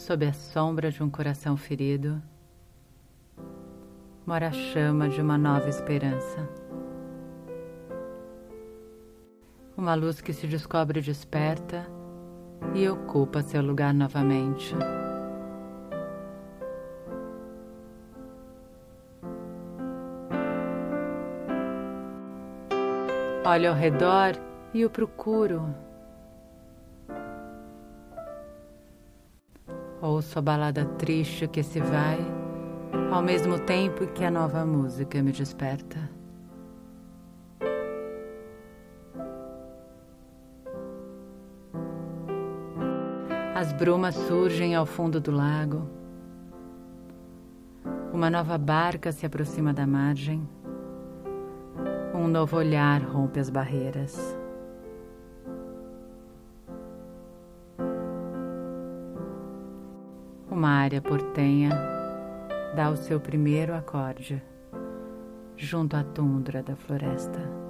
Sob a sombra de um coração ferido, mora a chama de uma nova esperança. Uma luz que se descobre desperta e ocupa seu lugar novamente. Olho ao redor e o procuro. Ouço a balada triste que se vai, ao mesmo tempo que a nova música me desperta. As brumas surgem ao fundo do lago. Uma nova barca se aproxima da margem. Um novo olhar rompe as barreiras. Uma área portenha dá o seu primeiro acorde junto à tundra da floresta.